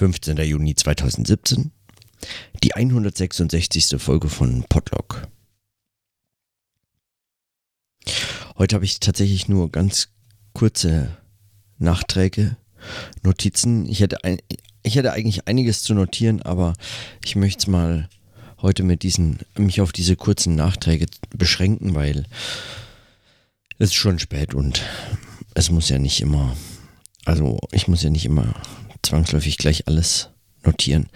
15. Juni 2017, die 166. Folge von Podlog. Heute habe ich tatsächlich nur ganz kurze Nachträge, Notizen. Ich hätte, ein, ich hätte eigentlich einiges zu notieren, aber ich möchte es mal heute mit diesen, mich auf diese kurzen Nachträge beschränken, weil es ist schon spät und es muss ja nicht immer, also ich muss ja nicht immer zwangsläufig gleich alles notieren.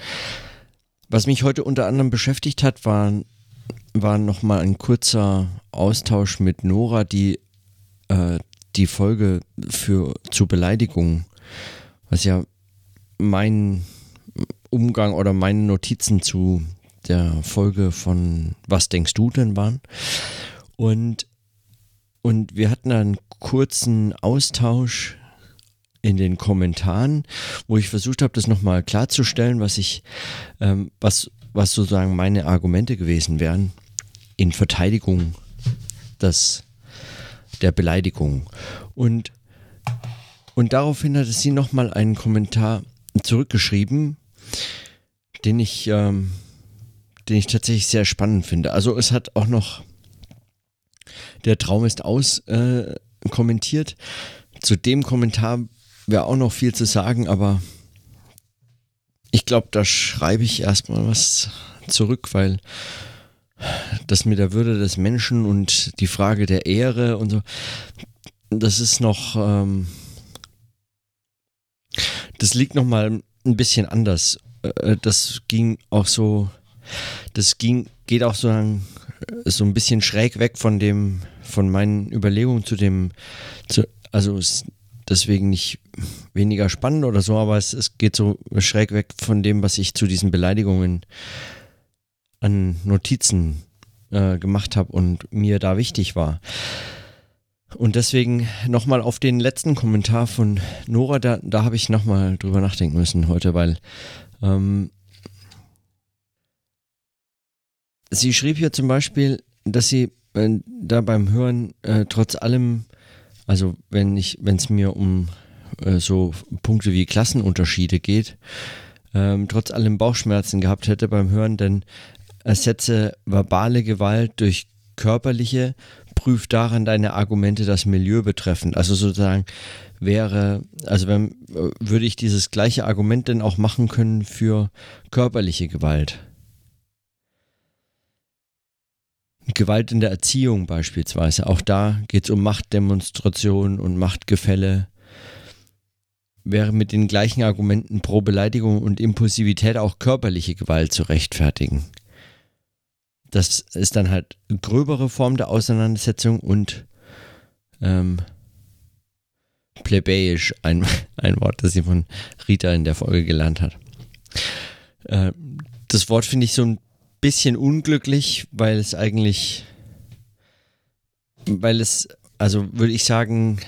Was mich heute unter anderem beschäftigt hat, war, war nochmal ein kurzer Austausch mit Nora, die äh, die Folge für zu Beleidigungen, was ja mein Umgang oder meine Notizen zu der Folge von Was denkst du denn waren. Und, und wir hatten einen kurzen Austausch in den Kommentaren, wo ich versucht habe, das nochmal klarzustellen, was ich, ähm, was, was sozusagen meine Argumente gewesen wären in Verteidigung des, der Beleidigung. Und, und daraufhin hatte sie nochmal einen Kommentar zurückgeschrieben, den ich, ähm, den ich tatsächlich sehr spannend finde. Also es hat auch noch der Traum ist aus äh, kommentiert. Zu dem Kommentar wäre auch noch viel zu sagen, aber ich glaube, da schreibe ich erstmal was zurück, weil das mit der Würde des Menschen und die Frage der Ehre und so, das ist noch, ähm, das liegt noch mal ein bisschen anders. Äh, das ging auch so, das ging, geht auch so, so ein bisschen schräg weg von dem, von meinen Überlegungen zu dem, zu, also deswegen nicht weniger spannend oder so, aber es, es geht so schräg weg von dem, was ich zu diesen Beleidigungen an Notizen äh, gemacht habe und mir da wichtig war. Und deswegen nochmal auf den letzten Kommentar von Nora, da, da habe ich nochmal drüber nachdenken müssen heute, weil ähm, sie schrieb hier zum Beispiel, dass sie äh, da beim Hören äh, trotz allem also wenn ich, wenn es mir um äh, so Punkte wie Klassenunterschiede geht, ähm, trotz allem Bauchschmerzen gehabt hätte beim Hören, denn ersetze verbale Gewalt durch körperliche, prüf daran deine Argumente das Milieu betreffend. Also sozusagen wäre, also wenn, äh, würde ich dieses gleiche Argument denn auch machen können für körperliche Gewalt. Gewalt in der Erziehung beispielsweise. Auch da geht es um Machtdemonstrationen und Machtgefälle. Wäre mit den gleichen Argumenten pro Beleidigung und Impulsivität auch körperliche Gewalt zu rechtfertigen. Das ist dann halt eine gröbere Form der Auseinandersetzung und ähm, plebejisch, ein, ein Wort, das sie von Rita in der Folge gelernt hat. Äh, das Wort finde ich so ein bisschen unglücklich, weil es eigentlich, weil es, also würde ich sagen,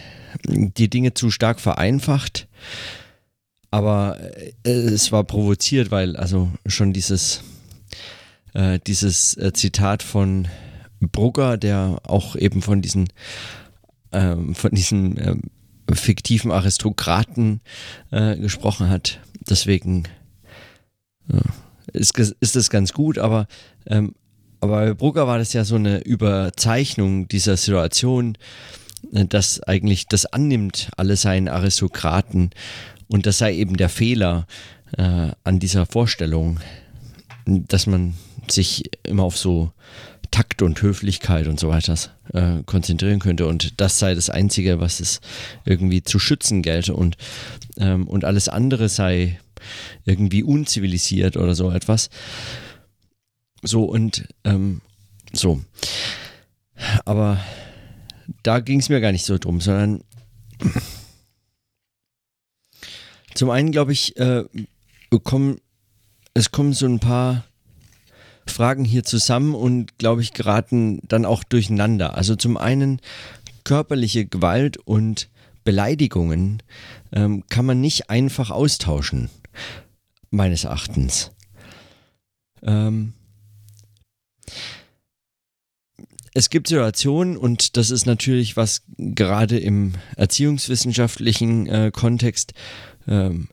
die Dinge zu stark vereinfacht. Aber äh, es war provoziert, weil also schon dieses, äh, dieses äh, Zitat von Brugger, der auch eben von diesen, ähm, von diesen ähm, fiktiven Aristokraten äh, gesprochen hat. Deswegen ja, ist, ist das ganz gut, aber, ähm, aber bei Brugger war das ja so eine Überzeichnung dieser Situation, äh, dass eigentlich das annimmt, alle seien Aristokraten und das sei eben der Fehler äh, an dieser Vorstellung, dass man sich immer auf so Takt und Höflichkeit und so weiter äh, konzentrieren könnte und das sei das Einzige, was es irgendwie zu schützen gelte und, ähm, und alles andere sei irgendwie unzivilisiert oder so etwas. So und ähm, so. Aber da ging es mir gar nicht so drum, sondern zum einen glaube ich, äh, kommen, es kommen so ein paar Fragen hier zusammen und glaube ich geraten dann auch durcheinander. Also zum einen körperliche Gewalt und Beleidigungen ähm, kann man nicht einfach austauschen meines Erachtens. Ähm, es gibt Situationen, und das ist natürlich was gerade im erziehungswissenschaftlichen äh, Kontext ähm,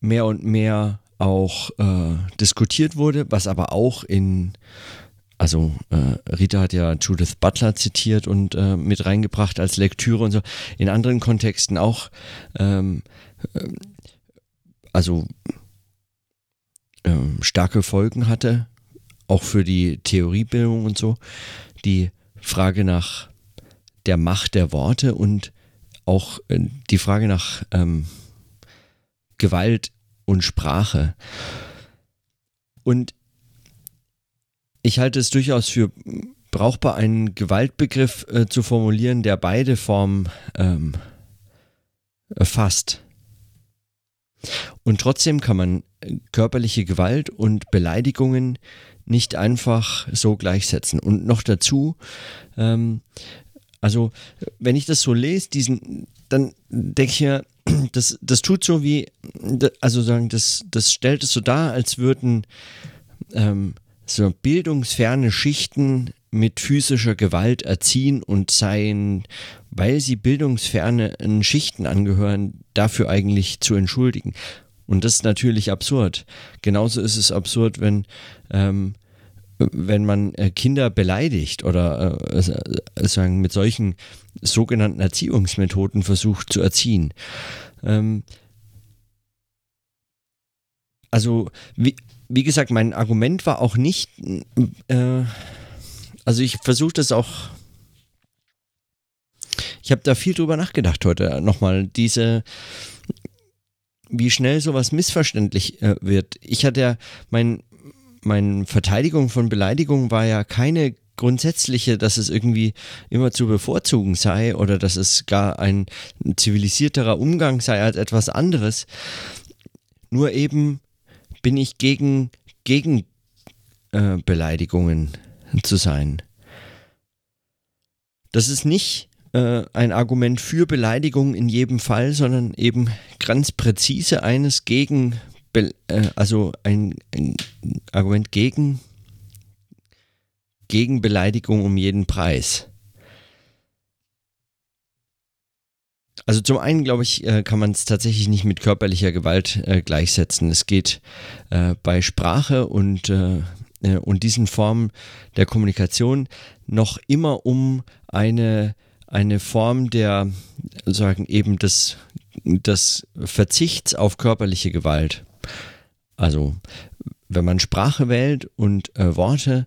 mehr und mehr auch äh, diskutiert wurde, was aber auch in, also äh, Rita hat ja Judith Butler zitiert und äh, mit reingebracht als Lektüre und so, in anderen Kontexten auch, ähm, äh, also ähm, starke Folgen hatte, auch für die Theoriebildung und so, die Frage nach der Macht der Worte und auch äh, die Frage nach ähm, Gewalt und Sprache. Und ich halte es durchaus für brauchbar, einen Gewaltbegriff äh, zu formulieren, der beide Formen ähm, fasst. Und trotzdem kann man körperliche Gewalt und Beleidigungen nicht einfach so gleichsetzen. Und noch dazu, ähm, also wenn ich das so lese, diesen, dann denke ich mir, das, das tut so wie, also sagen, das, das stellt es so dar, als würden ähm, so bildungsferne Schichten mit physischer Gewalt erziehen und seien, weil sie bildungsfernen Schichten angehören, dafür eigentlich zu entschuldigen. Und das ist natürlich absurd. Genauso ist es absurd, wenn, ähm, wenn man äh, Kinder beleidigt oder äh, äh, sagen, mit solchen sogenannten Erziehungsmethoden versucht zu erziehen. Ähm, also, wie, wie gesagt, mein Argument war auch nicht, äh, also ich versuche das auch, ich habe da viel drüber nachgedacht heute nochmal, diese, wie schnell sowas missverständlich äh, wird. Ich hatte ja, mein, meine Verteidigung von Beleidigung war ja keine grundsätzliche, dass es irgendwie immer zu bevorzugen sei oder dass es gar ein zivilisierterer Umgang sei als etwas anderes. Nur eben bin ich gegen, gegen äh, Beleidigungen zu sein. Das ist nicht äh, ein Argument für Beleidigung in jedem Fall, sondern eben ganz präzise eines gegen, also ein, ein, Argument gegen, gegen Beleidigung um jeden Preis. Also zum einen, glaube ich, äh, kann man es tatsächlich nicht mit körperlicher Gewalt äh, gleichsetzen. Es geht äh, bei Sprache und, äh, äh, und diesen Formen der Kommunikation noch immer um eine eine Form der, sagen, eben des, des Verzichts auf körperliche Gewalt. Also, wenn man Sprache wählt und äh, Worte,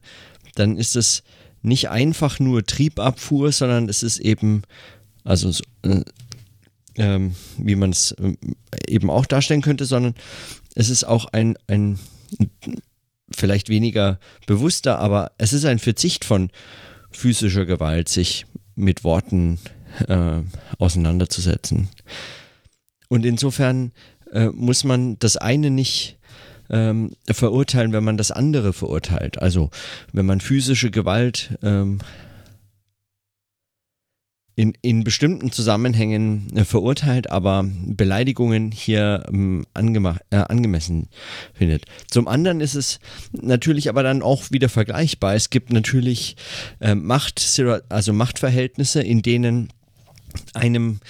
dann ist es nicht einfach nur Triebabfuhr, sondern es ist eben, also äh, ähm, wie man es äh, eben auch darstellen könnte, sondern es ist auch ein, ein vielleicht weniger bewusster, aber es ist ein Verzicht von physischer Gewalt, sich mit Worten äh, auseinanderzusetzen. Und insofern äh, muss man das eine nicht ähm, verurteilen, wenn man das andere verurteilt. Also wenn man physische Gewalt ähm, in, in bestimmten Zusammenhängen äh, verurteilt, aber Beleidigungen hier ähm, äh, angemessen findet. Zum anderen ist es natürlich aber dann auch wieder vergleichbar. Es gibt natürlich äh, Macht, also Machtverhältnisse, in denen einem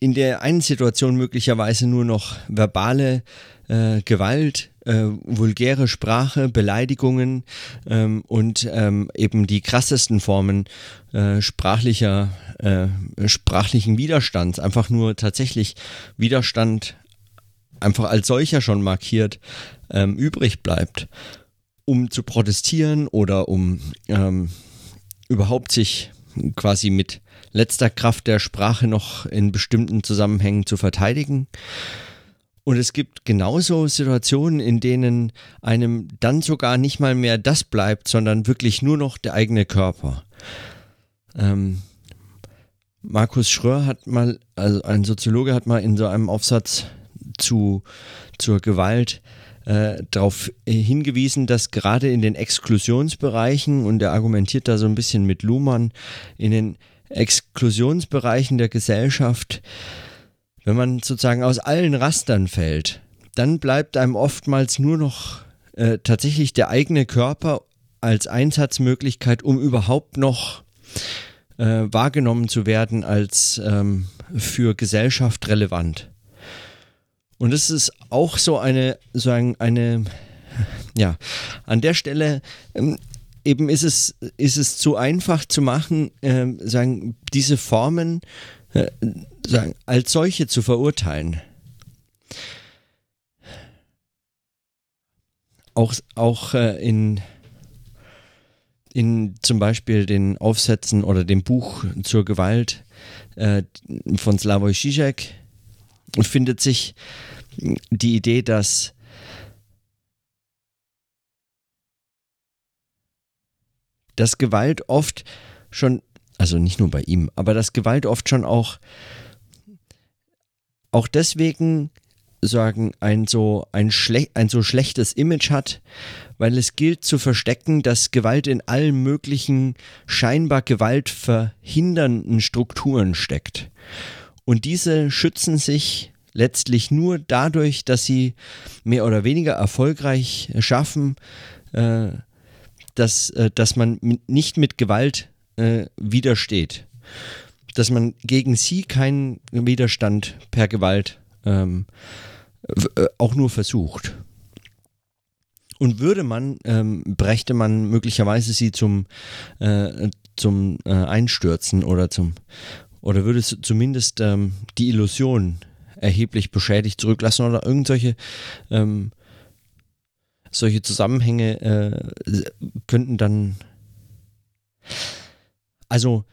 in der einen Situation möglicherweise nur noch verbale äh, Gewalt äh, vulgäre Sprache, Beleidigungen ähm, und ähm, eben die krassesten Formen äh, sprachlicher, äh, sprachlichen Widerstands, einfach nur tatsächlich Widerstand einfach als solcher schon markiert, ähm, übrig bleibt, um zu protestieren oder um ähm, überhaupt sich quasi mit letzter Kraft der Sprache noch in bestimmten Zusammenhängen zu verteidigen. Und es gibt genauso Situationen, in denen einem dann sogar nicht mal mehr das bleibt, sondern wirklich nur noch der eigene Körper. Ähm, Markus Schröer hat mal, also ein Soziologe hat mal in so einem Aufsatz zu, zur Gewalt äh, darauf hingewiesen, dass gerade in den Exklusionsbereichen, und er argumentiert da so ein bisschen mit Luhmann, in den Exklusionsbereichen der Gesellschaft wenn man sozusagen aus allen Rastern fällt, dann bleibt einem oftmals nur noch äh, tatsächlich der eigene Körper als Einsatzmöglichkeit, um überhaupt noch äh, wahrgenommen zu werden als ähm, für Gesellschaft relevant. Und es ist auch so eine, sagen, eine, ja, an der Stelle ähm, eben ist es, ist es zu einfach zu machen, äh, sagen, diese Formen äh, sagen, als solche zu verurteilen. Auch, auch äh, in, in zum Beispiel den Aufsätzen oder dem Buch zur Gewalt äh, von Slavoj Žižek findet sich die Idee, dass dass Gewalt oft schon, also nicht nur bei ihm, aber dass Gewalt oft schon auch, auch deswegen sagen, ein so, ein, schle ein so schlechtes Image hat, weil es gilt zu verstecken, dass Gewalt in allen möglichen scheinbar gewaltverhindernden Strukturen steckt. Und diese schützen sich letztlich nur dadurch, dass sie mehr oder weniger erfolgreich schaffen, äh, dass, äh, dass man nicht mit Gewalt äh, widersteht. Dass man gegen sie keinen Widerstand per Gewalt ähm, äh, auch nur versucht. Und würde man, ähm, brächte man möglicherweise sie zum, äh, zum äh, Einstürzen oder zum oder würde es zumindest ähm, die Illusion erheblich beschädigt zurücklassen oder irgendwelche ähm, solche Zusammenhänge äh, könnten dann. Also,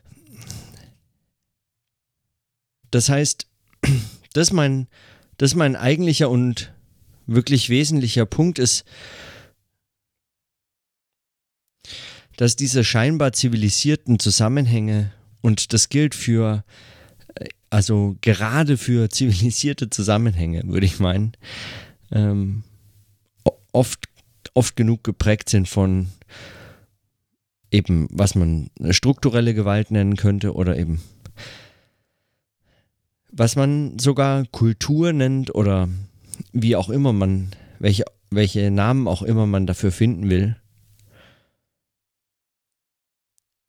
das heißt, das mein, das mein eigentlicher und wirklich wesentlicher Punkt ist, dass diese scheinbar zivilisierten Zusammenhänge, und das gilt für, äh, also gerade für zivilisierte Zusammenhänge, würde ich meinen, ähm, oft, oft genug geprägt sind von eben, was man strukturelle Gewalt nennen könnte oder eben was man sogar Kultur nennt oder wie auch immer man, welche, welche Namen auch immer man dafür finden will.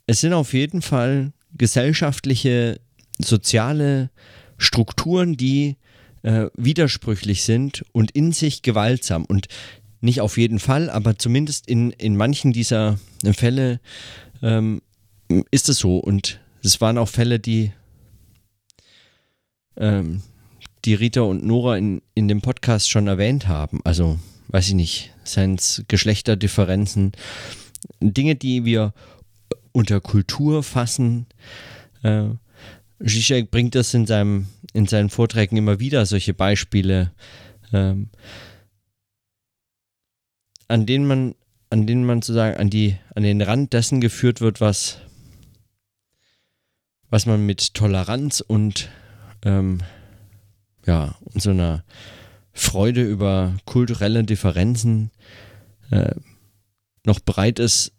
Es sind auf jeden Fall gesellschaftliche, soziale Strukturen, die äh, widersprüchlich sind und in sich gewaltsam. Und nicht auf jeden Fall, aber zumindest in, in manchen dieser Fälle ähm, ist es so. Und es waren auch Fälle, die, ähm, die Rita und Nora in, in dem Podcast schon erwähnt haben. Also, weiß ich nicht, seien es Geschlechterdifferenzen, Dinge, die wir unter Kultur fassen. Äh, Zizek bringt das in, seinem, in seinen Vorträgen immer wieder, solche Beispiele. Ähm, an denen man, an denen man sozusagen an die, an den Rand dessen geführt wird, was, was man mit Toleranz und ähm, ja, und so einer Freude über kulturelle Differenzen äh, noch bereit ist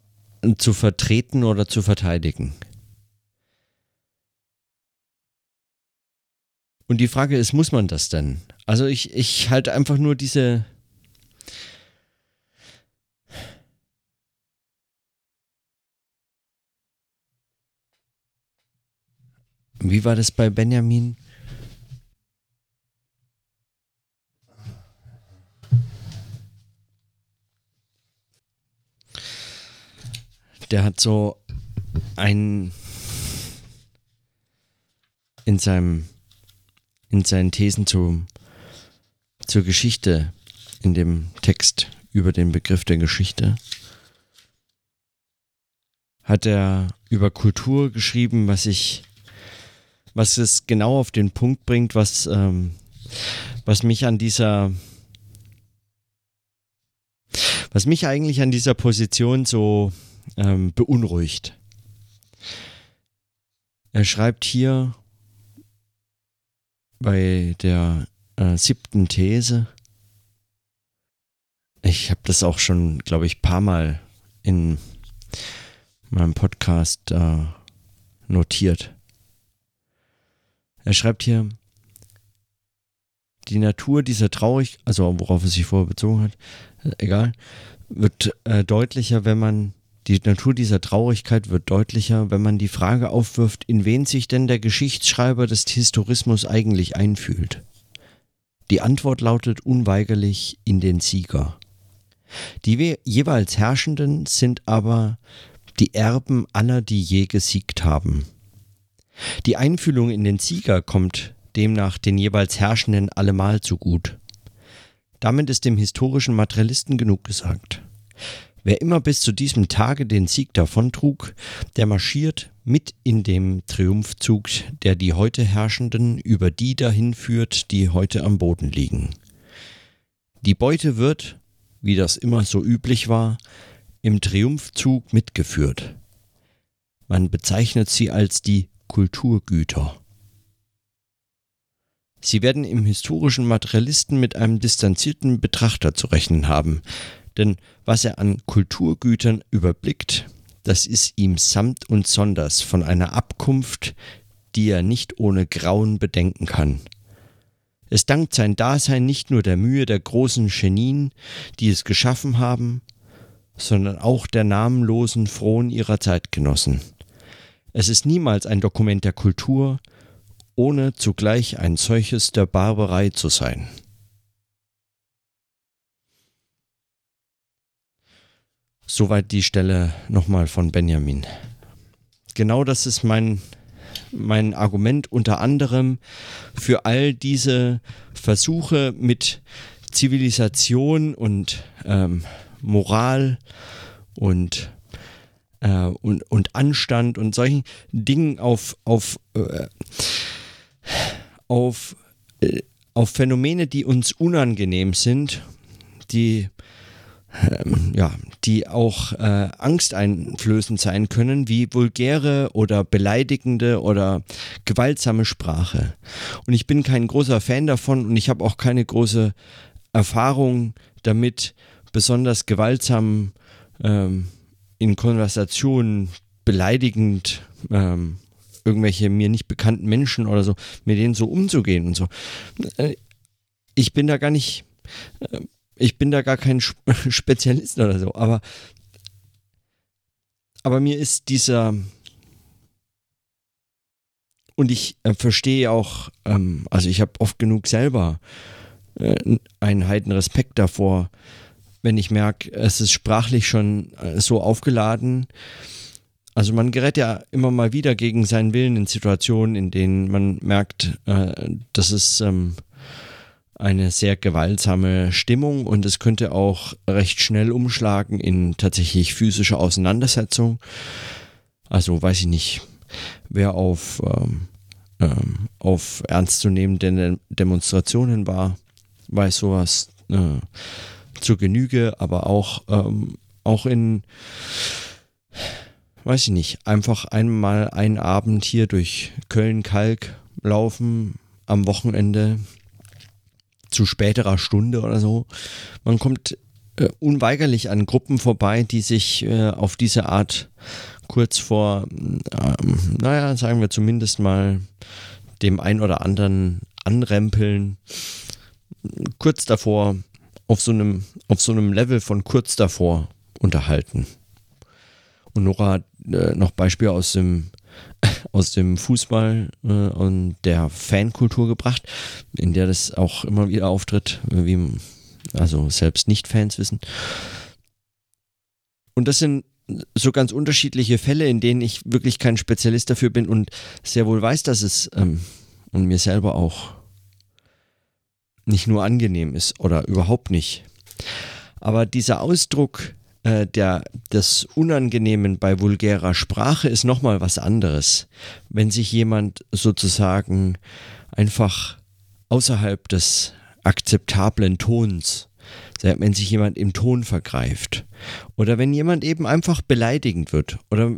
zu vertreten oder zu verteidigen. Und die Frage ist, muss man das denn? Also ich, ich halte einfach nur diese, Wie war das bei Benjamin? Der hat so ein in seinem in seinen Thesen zu, zur Geschichte in dem Text über den Begriff der Geschichte hat er über Kultur geschrieben, was ich was es genau auf den Punkt bringt, was, ähm, was mich an dieser, was mich eigentlich an dieser Position so ähm, beunruhigt. Er schreibt hier bei der äh, siebten These, ich habe das auch schon, glaube ich, paar Mal in meinem Podcast äh, notiert. Er schreibt hier, die Natur dieser traurig, also worauf es sich vorher bezogen hat, äh, egal, wird äh, deutlicher, wenn man die Natur dieser Traurigkeit wird deutlicher, wenn man die Frage aufwirft, in wen sich denn der Geschichtsschreiber des Historismus eigentlich einfühlt. Die Antwort lautet unweigerlich in den Sieger. Die jeweils Herrschenden sind aber die Erben aller, die je gesiegt haben. Die Einfühlung in den Sieger kommt demnach den jeweils Herrschenden allemal zu gut. Damit ist dem historischen Materialisten genug gesagt. Wer immer bis zu diesem Tage den Sieg davontrug, der marschiert mit in dem Triumphzug, der die heute Herrschenden über die dahin führt, die heute am Boden liegen. Die Beute wird, wie das immer so üblich war, im Triumphzug mitgeführt. Man bezeichnet sie als die Kulturgüter. Sie werden im historischen Materialisten mit einem distanzierten Betrachter zu rechnen haben, denn was er an Kulturgütern überblickt, das ist ihm samt und sonders von einer Abkunft, die er nicht ohne Grauen bedenken kann. Es dankt sein Dasein nicht nur der Mühe der großen Genien, die es geschaffen haben, sondern auch der namenlosen Frohen ihrer Zeitgenossen. Es ist niemals ein Dokument der Kultur, ohne zugleich ein solches der Barbarei zu sein. Soweit die Stelle nochmal von Benjamin. Genau das ist mein, mein Argument unter anderem für all diese Versuche mit Zivilisation und ähm, Moral und, äh, und, und Anstand und solchen Dingen auf, auf, äh, auf, äh, auf Phänomene, die uns unangenehm sind, die ähm, ja, die auch äh, angsteinflößend sein können, wie vulgäre oder beleidigende oder gewaltsame Sprache. Und ich bin kein großer Fan davon und ich habe auch keine große Erfahrung damit, besonders gewaltsam ähm, in Konversationen beleidigend ähm, irgendwelche mir nicht bekannten Menschen oder so, mit denen so umzugehen und so. Äh, ich bin da gar nicht, äh, ich bin da gar kein Spezialist oder so, aber, aber mir ist dieser, und ich äh, verstehe auch, ähm, also ich habe oft genug selber äh, einen heiden Respekt davor, wenn ich merke, es ist sprachlich schon äh, so aufgeladen. Also man gerät ja immer mal wieder gegen seinen Willen in Situationen, in denen man merkt, äh, das ist ähm, eine sehr gewaltsame Stimmung und es könnte auch recht schnell umschlagen in tatsächlich physische Auseinandersetzung. Also weiß ich nicht, wer auf, ähm, ähm, auf ernstzunehmende Demonstrationen war, weiß sowas äh, zur Genüge, aber auch, ähm, auch in, weiß ich nicht, einfach einmal einen Abend hier durch Köln-Kalk laufen am Wochenende zu späterer Stunde oder so. Man kommt äh, unweigerlich an Gruppen vorbei, die sich äh, auf diese Art kurz vor, ähm, naja, sagen wir zumindest mal dem ein oder anderen anrempeln, kurz davor auf so einem, auf so einem Level von kurz davor unterhalten. Und Nora äh, noch Beispiele aus dem aus dem Fußball äh, und der Fankultur gebracht, in der das auch immer wieder auftritt, wie also selbst Nicht-Fans wissen. Und das sind so ganz unterschiedliche Fälle, in denen ich wirklich kein Spezialist dafür bin und sehr wohl weiß, dass es ähm, und mir selber auch nicht nur angenehm ist oder überhaupt nicht. Aber dieser Ausdruck äh, der, des Unangenehmen bei vulgärer Sprache ist nochmal was anderes. Wenn sich jemand sozusagen einfach außerhalb des akzeptablen Tons, wenn sich jemand im Ton vergreift oder wenn jemand eben einfach beleidigend wird oder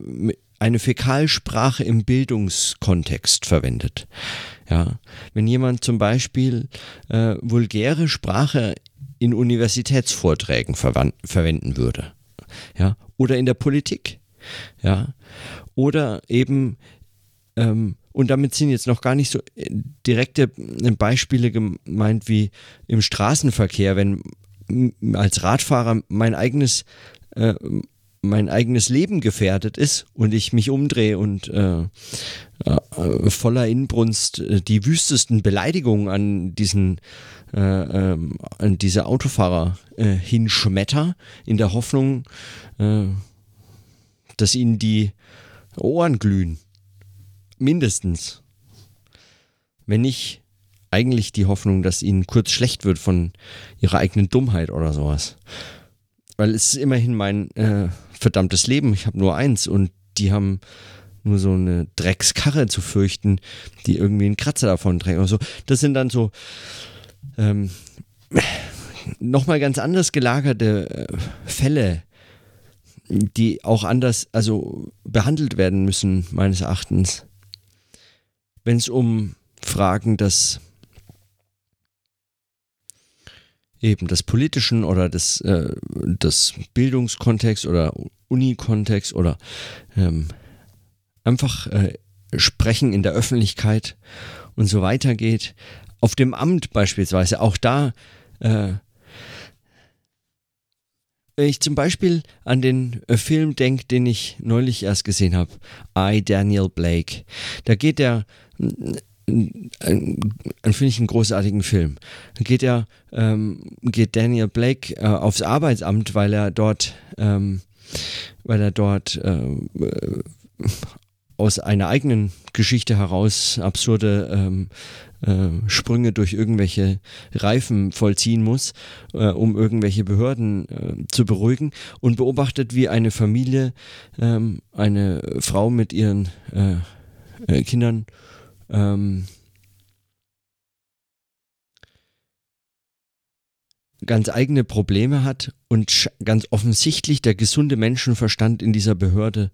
eine Fäkalsprache im Bildungskontext verwendet. Ja, wenn jemand zum Beispiel äh, vulgäre Sprache in Universitätsvorträgen verwenden würde ja, oder in der Politik, ja, oder eben ähm, und damit sind jetzt noch gar nicht so äh, direkte äh, Beispiele gemeint wie im Straßenverkehr, wenn als Radfahrer mein eigenes äh, mein eigenes Leben gefährdet ist und ich mich umdrehe und äh, äh, voller Inbrunst äh, die wüstesten Beleidigungen an diesen äh, ähm, an diese Autofahrer äh, hinschmetter, in der Hoffnung, dass ihnen die Ohren glühen. Mindestens. Wenn nicht eigentlich die Hoffnung, dass ihnen kurz schlecht wird von ihrer eigenen Dummheit oder sowas. Weil es ist immerhin mein äh, verdammtes Leben. Ich habe nur eins und die haben nur so eine Dreckskarre zu fürchten, die irgendwie einen Kratzer davon trägt oder so. Das sind dann so ähm, nochmal ganz anders gelagerte äh, Fälle, die auch anders, also behandelt werden müssen, meines Erachtens. Wenn es um Fragen des eben des politischen oder des, äh, des Bildungskontext oder Unikontext oder ähm, einfach äh, sprechen in der Öffentlichkeit und so weiter geht. Auf dem Amt beispielsweise, auch da, äh, wenn ich zum Beispiel an den äh, Film denke, den ich neulich erst gesehen habe, I, Daniel Blake, da geht der einen, finde ich einen großartigen Film. Geht er, ähm, geht Daniel Blake äh, aufs Arbeitsamt, weil er dort, ähm, weil er dort äh, aus einer eigenen Geschichte heraus absurde ähm, äh, Sprünge durch irgendwelche Reifen vollziehen muss, äh, um irgendwelche Behörden äh, zu beruhigen und beobachtet, wie eine Familie, ähm, eine Frau mit ihren äh, äh, Kindern ähm, ganz eigene Probleme hat und ganz offensichtlich der gesunde Menschenverstand in dieser Behörde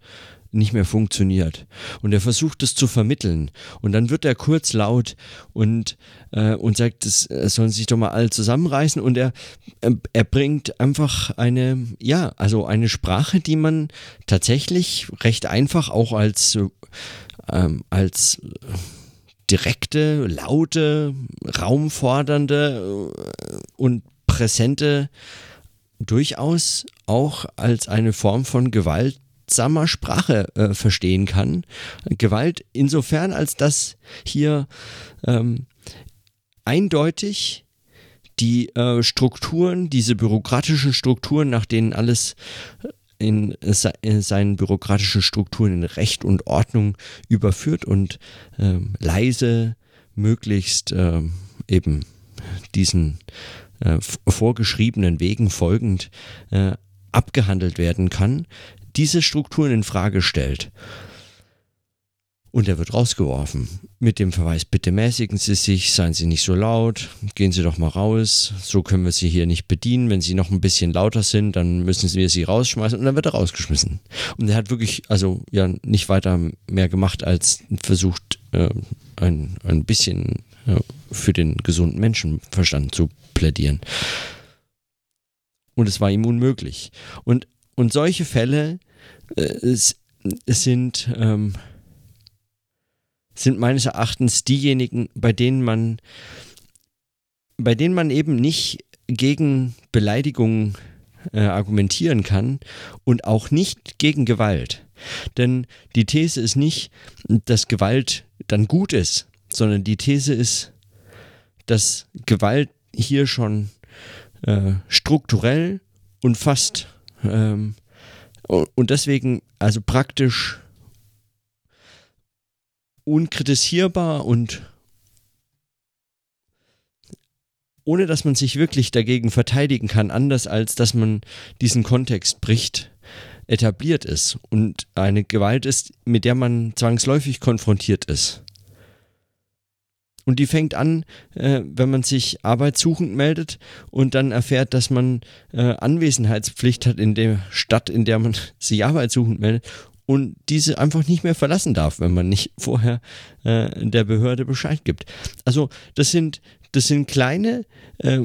nicht mehr funktioniert. Und er versucht es zu vermitteln. Und dann wird er kurz laut und, äh, und sagt, es sollen sich doch mal alle zusammenreißen. Und er, äh, er bringt einfach eine, ja, also eine Sprache, die man tatsächlich recht einfach auch als, ähm, als direkte, laute, raumfordernde äh, und präsente durchaus auch als eine Form von gewaltsamer Sprache äh, verstehen kann. Gewalt insofern, als dass hier ähm, eindeutig die äh, Strukturen, diese bürokratischen Strukturen, nach denen alles in, in seinen bürokratischen Strukturen in Recht und Ordnung überführt und ähm, leise möglichst ähm, eben diesen äh, vorgeschriebenen Wegen folgend äh, abgehandelt werden kann, diese Strukturen in Frage stellt. Und er wird rausgeworfen. Mit dem Verweis, bitte mäßigen Sie sich, seien Sie nicht so laut, gehen Sie doch mal raus, so können wir Sie hier nicht bedienen. Wenn Sie noch ein bisschen lauter sind, dann müssen wir Sie rausschmeißen und dann wird er rausgeschmissen. Und er hat wirklich, also ja, nicht weiter mehr gemacht, als versucht, äh, ein, ein bisschen ja, für den gesunden Menschenverstand zu plädieren. Und es war ihm unmöglich. Und, und solche Fälle äh, es, es sind. Ähm, sind meines Erachtens diejenigen, bei denen man, bei denen man eben nicht gegen Beleidigungen äh, argumentieren kann und auch nicht gegen Gewalt. Denn die These ist nicht, dass Gewalt dann gut ist, sondern die These ist, dass Gewalt hier schon äh, strukturell und fast ähm, und deswegen also praktisch unkritisierbar und ohne dass man sich wirklich dagegen verteidigen kann, anders als dass man diesen Kontext bricht, etabliert ist und eine Gewalt ist, mit der man zwangsläufig konfrontiert ist. Und die fängt an, äh, wenn man sich arbeitssuchend meldet und dann erfährt, dass man äh, Anwesenheitspflicht hat in der Stadt, in der man sich arbeitssuchend meldet und diese einfach nicht mehr verlassen darf, wenn man nicht vorher äh, der Behörde Bescheid gibt. Also das sind, das sind kleine, äh,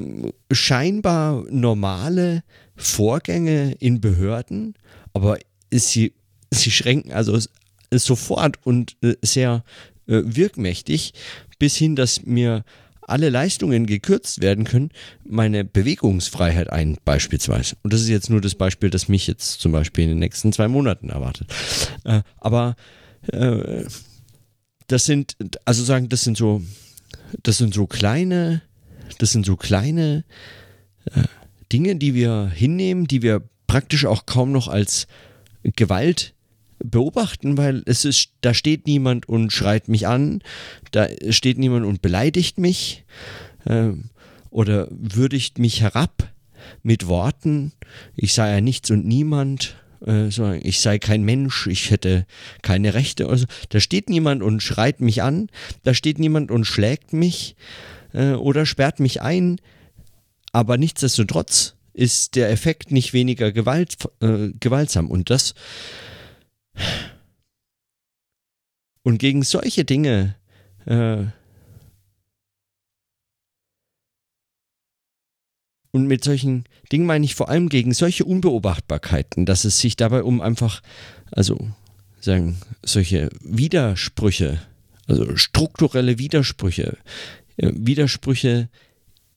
scheinbar normale Vorgänge in Behörden, aber sie, sie schränken also sofort und äh, sehr äh, wirkmächtig bis hin, dass mir alle Leistungen gekürzt werden können, meine Bewegungsfreiheit ein, beispielsweise. Und das ist jetzt nur das Beispiel, das mich jetzt zum Beispiel in den nächsten zwei Monaten erwartet. Äh, aber äh, das sind, also sagen, das sind so, das sind so kleine, das sind so kleine äh, Dinge, die wir hinnehmen, die wir praktisch auch kaum noch als Gewalt beobachten, weil es ist, da steht niemand und schreit mich an, da steht niemand und beleidigt mich äh, oder würdigt mich herab mit Worten, ich sei ja nichts und niemand, äh, so, ich sei kein Mensch, ich hätte keine Rechte. Also, da steht niemand und schreit mich an, da steht niemand und schlägt mich äh, oder sperrt mich ein, aber nichtsdestotrotz ist der Effekt nicht weniger gewalt, äh, gewaltsam. Und das und gegen solche Dinge äh, und mit solchen Dingen meine ich vor allem gegen solche Unbeobachtbarkeiten, dass es sich dabei um einfach, also sagen, solche Widersprüche, also strukturelle Widersprüche, äh, Widersprüche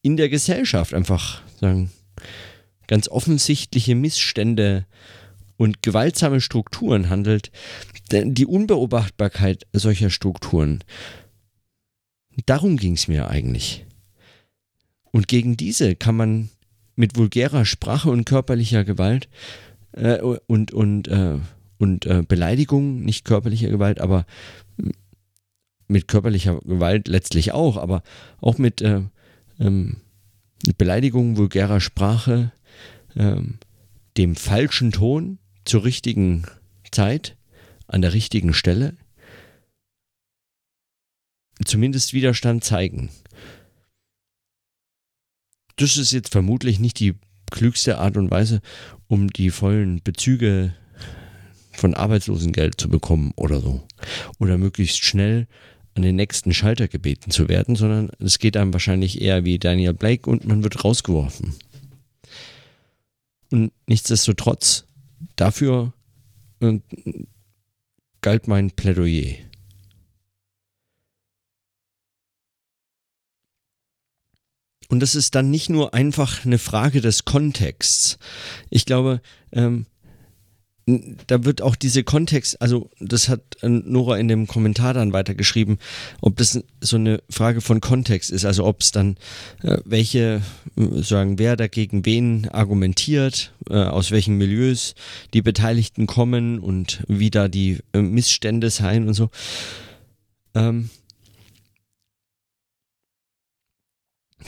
in der Gesellschaft, einfach sagen, ganz offensichtliche Missstände und gewaltsame Strukturen handelt, die Unbeobachtbarkeit solcher Strukturen, darum ging es mir eigentlich. Und gegen diese kann man mit vulgärer Sprache und körperlicher Gewalt äh, und, und, äh, und äh, Beleidigung, nicht körperlicher Gewalt, aber mit körperlicher Gewalt letztlich auch, aber auch mit äh, ähm, Beleidigung, vulgärer Sprache, ähm, dem falschen Ton zur richtigen Zeit, an der richtigen Stelle, zumindest Widerstand zeigen. Das ist jetzt vermutlich nicht die klügste Art und Weise, um die vollen Bezüge von Arbeitslosengeld zu bekommen oder so. Oder möglichst schnell an den nächsten Schalter gebeten zu werden, sondern es geht einem wahrscheinlich eher wie Daniel Blake und man wird rausgeworfen. Und nichtsdestotrotz, dafür äh, galt mein Plädoyer. Und das ist dann nicht nur einfach eine Frage des Kontexts. Ich glaube, ähm, da wird auch diese Kontext, also das hat äh, Nora in dem Kommentar dann weitergeschrieben, ob das so eine Frage von Kontext ist, also ob es dann äh, welche, sagen, wer dagegen wen argumentiert, äh, aus welchen Milieus die Beteiligten kommen und wie da die äh, Missstände seien und so. Ähm,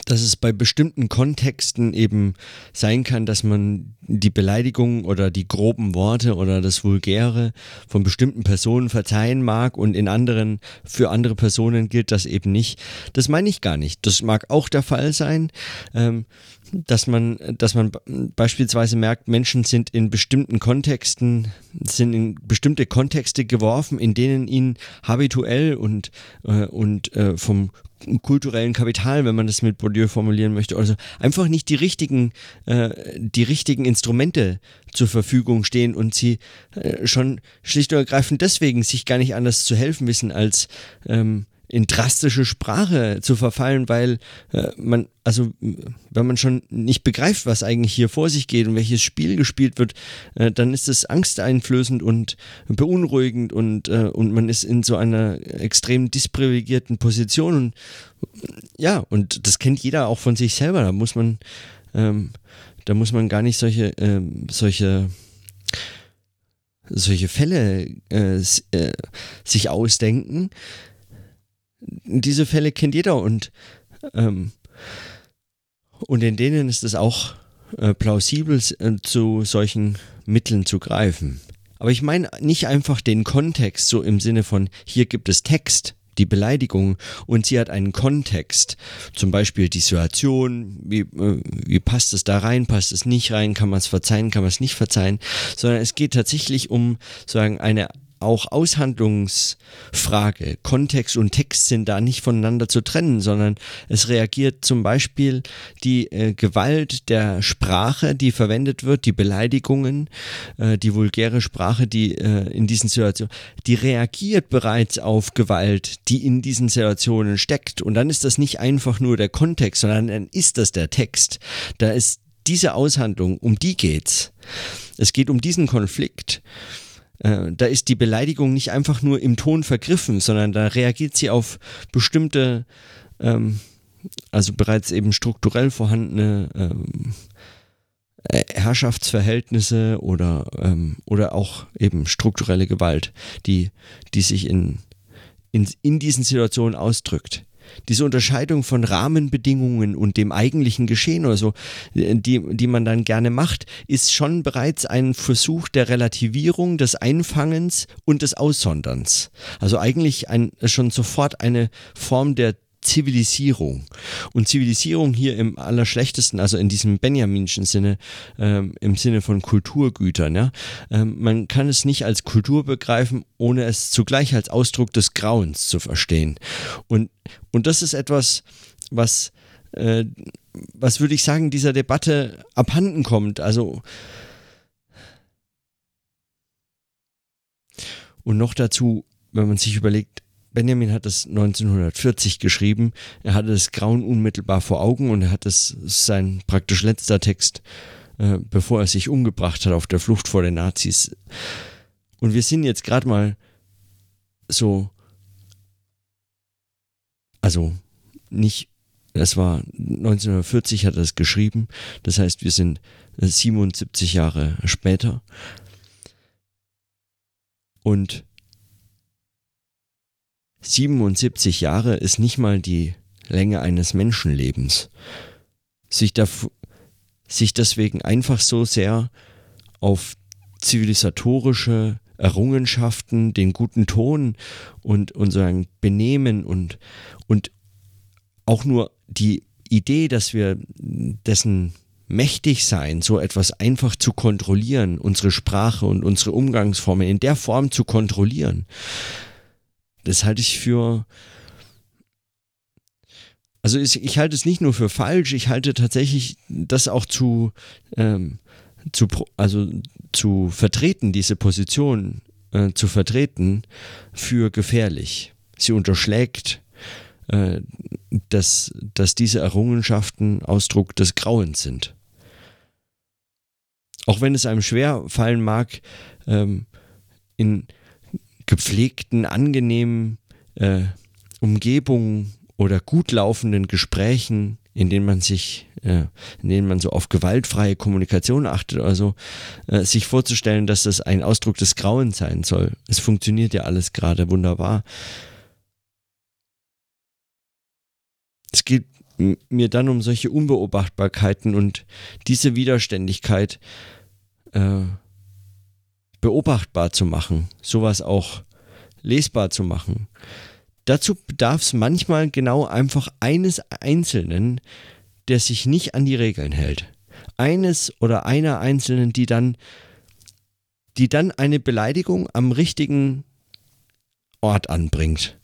dass es bei bestimmten Kontexten eben sein kann, dass man die Beleidigung oder die groben Worte oder das Vulgäre von bestimmten Personen verzeihen mag und in anderen, für andere Personen gilt das eben nicht. Das meine ich gar nicht. Das mag auch der Fall sein, ähm, dass man, dass man beispielsweise merkt, Menschen sind in bestimmten Kontexten, sind in bestimmte Kontexte geworfen, in denen ihnen habituell und, äh, und äh, vom kulturellen Kapital, wenn man das mit Bourdieu formulieren möchte, also einfach nicht die richtigen, äh, die richtigen Instrumente zur Verfügung stehen und sie äh, schon schlicht und ergreifend deswegen sich gar nicht anders zu helfen wissen, als ähm, in drastische Sprache zu verfallen, weil äh, man, also wenn man schon nicht begreift, was eigentlich hier vor sich geht und welches Spiel gespielt wird, äh, dann ist es angsteinflößend und beunruhigend und, äh, und man ist in so einer extrem disprivilegierten Position und ja, und das kennt jeder auch von sich selber. Da muss man, ähm, da muss man gar nicht solche, ähm, solche solche Fälle äh, äh, sich ausdenken, diese Fälle kennt jeder und, ähm, und in denen ist es auch äh, plausibel, äh, zu solchen Mitteln zu greifen. Aber ich meine nicht einfach den Kontext so im Sinne von, hier gibt es Text, die Beleidigung und sie hat einen Kontext, zum Beispiel die Situation, wie, äh, wie passt es da rein, passt es nicht rein, kann man es verzeihen, kann man es nicht verzeihen, sondern es geht tatsächlich um sagen eine auch Aushandlungsfrage. Kontext und Text sind da nicht voneinander zu trennen, sondern es reagiert zum Beispiel die äh, Gewalt der Sprache, die verwendet wird, die Beleidigungen, äh, die vulgäre Sprache, die äh, in diesen Situationen, die reagiert bereits auf Gewalt, die in diesen Situationen steckt. Und dann ist das nicht einfach nur der Kontext, sondern dann ist das der Text. Da ist diese Aushandlung, um die geht's. Es geht um diesen Konflikt. Äh, da ist die Beleidigung nicht einfach nur im Ton vergriffen, sondern da reagiert sie auf bestimmte, ähm, also bereits eben strukturell vorhandene ähm, äh, Herrschaftsverhältnisse oder, ähm, oder auch eben strukturelle Gewalt, die, die sich in, in, in diesen Situationen ausdrückt diese Unterscheidung von Rahmenbedingungen und dem eigentlichen Geschehen oder so, die, die man dann gerne macht, ist schon bereits ein Versuch der Relativierung, des Einfangens und des Aussonderns. Also eigentlich ein, schon sofort eine Form der Zivilisierung. Und Zivilisierung hier im allerschlechtesten, also in diesem Benjaminschen Sinne, ähm, im Sinne von Kulturgütern. Ja? Ähm, man kann es nicht als Kultur begreifen, ohne es zugleich als Ausdruck des Grauens zu verstehen. Und, und das ist etwas, was, äh, was würde ich sagen, dieser Debatte abhanden kommt. Also und noch dazu, wenn man sich überlegt, Benjamin hat es 1940 geschrieben. Er hatte das Grauen unmittelbar vor Augen und er hat es sein praktisch letzter Text, äh, bevor er sich umgebracht hat auf der Flucht vor den Nazis. Und wir sind jetzt gerade mal so, also nicht, es war 1940 hat er es geschrieben. Das heißt, wir sind 77 Jahre später. Und 77 Jahre ist nicht mal die Länge eines Menschenlebens. Sich, da, sich deswegen einfach so sehr auf zivilisatorische Errungenschaften, den guten Ton und unser Benehmen und, und auch nur die Idee, dass wir dessen mächtig sein, so etwas einfach zu kontrollieren, unsere Sprache und unsere Umgangsformen in der Form zu kontrollieren, das halte ich für. Also ich, ich halte es nicht nur für falsch, ich halte tatsächlich das auch zu, ähm, zu also zu vertreten, diese Position äh, zu vertreten, für gefährlich. Sie unterschlägt, äh, dass, dass diese Errungenschaften Ausdruck des Grauens sind. Auch wenn es einem schwer fallen mag, ähm, in gepflegten, angenehmen äh, Umgebungen oder gut laufenden Gesprächen, in denen man sich, äh, in denen man so auf gewaltfreie Kommunikation achtet oder so, äh, sich vorzustellen, dass das ein Ausdruck des Grauens sein soll. Es funktioniert ja alles gerade wunderbar. Es geht mir dann um solche Unbeobachtbarkeiten und diese Widerständigkeit äh, beobachtbar zu machen, sowas auch lesbar zu machen. Dazu bedarf es manchmal genau einfach eines Einzelnen, der sich nicht an die Regeln hält. Eines oder einer Einzelnen, die dann, die dann eine Beleidigung am richtigen Ort anbringt,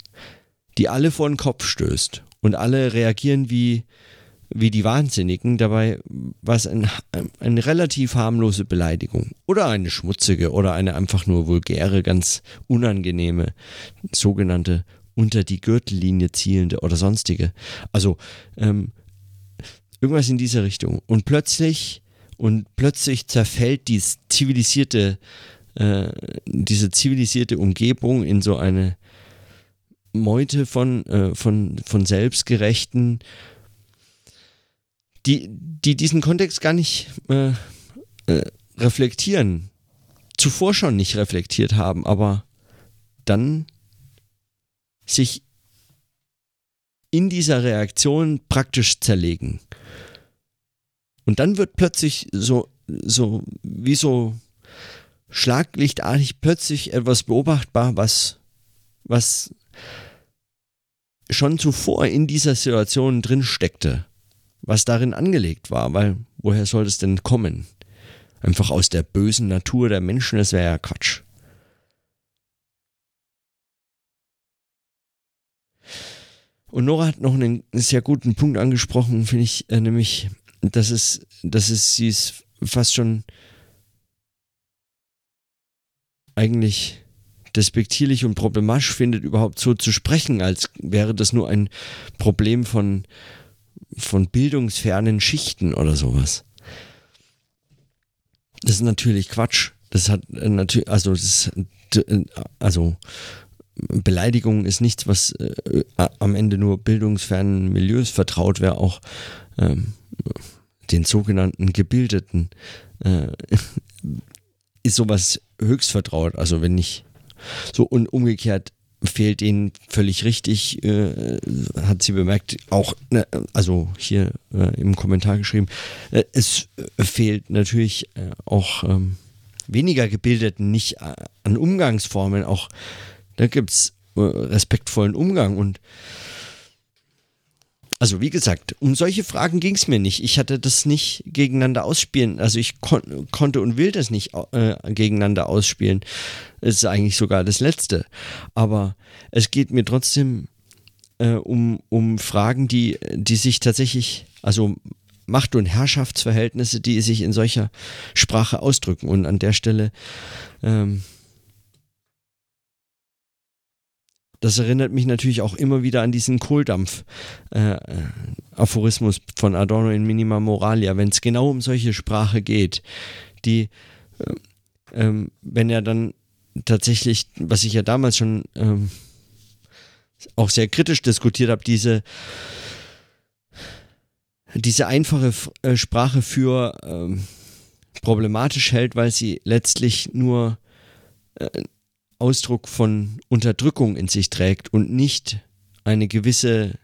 die alle vor den Kopf stößt und alle reagieren wie, wie die Wahnsinnigen, dabei war es ein, eine relativ harmlose Beleidigung oder eine schmutzige oder eine einfach nur vulgäre, ganz unangenehme, sogenannte unter die Gürtellinie zielende oder sonstige. Also ähm, irgendwas in diese Richtung. Und plötzlich und plötzlich zerfällt die zivilisierte, äh, diese zivilisierte Umgebung in so eine Meute von, äh, von, von selbstgerechten die, die diesen Kontext gar nicht äh, äh, reflektieren, zuvor schon nicht reflektiert haben, aber dann sich in dieser Reaktion praktisch zerlegen. Und dann wird plötzlich so, so, wie so schlaglichtartig plötzlich etwas beobachtbar, was, was schon zuvor in dieser Situation drin steckte was darin angelegt war, weil woher sollte es denn kommen? Einfach aus der bösen Natur der Menschen, das wäre ja Quatsch. Und Nora hat noch einen sehr guten Punkt angesprochen, finde ich, äh, nämlich, dass es, dass es, sie ist fast schon eigentlich despektierlich und problematisch findet, überhaupt so zu sprechen, als wäre das nur ein Problem von, von bildungsfernen Schichten oder sowas. Das ist natürlich Quatsch. Das hat äh, natürlich, also, das, äh, also Beleidigung ist nichts, was äh, am Ende nur bildungsfernen Milieus vertraut wäre, auch ähm, den sogenannten Gebildeten äh, ist sowas höchst vertraut. Also wenn nicht so und umgekehrt fehlt ihnen völlig richtig, äh, hat sie bemerkt, auch, ne, also hier äh, im Kommentar geschrieben, äh, es fehlt natürlich äh, auch ähm, weniger Gebildeten nicht äh, an Umgangsformen, auch da gibt es äh, respektvollen Umgang und also wie gesagt, um solche Fragen ging es mir nicht. Ich hatte das nicht gegeneinander ausspielen. Also ich kon konnte und will das nicht äh, gegeneinander ausspielen. Es ist eigentlich sogar das Letzte. Aber es geht mir trotzdem äh, um, um Fragen, die, die sich tatsächlich, also Macht- und Herrschaftsverhältnisse, die sich in solcher Sprache ausdrücken. Und an der Stelle ähm, das erinnert mich natürlich auch immer wieder an diesen Kohldampf-Aphorismus äh, von Adorno in Minima Moralia, wenn es genau um solche Sprache geht, die, äh, ähm, wenn er dann tatsächlich, was ich ja damals schon ähm, auch sehr kritisch diskutiert habe, diese diese einfache äh, Sprache für ähm, problematisch hält, weil sie letztlich nur äh, Ausdruck von Unterdrückung in sich trägt und nicht eine gewisse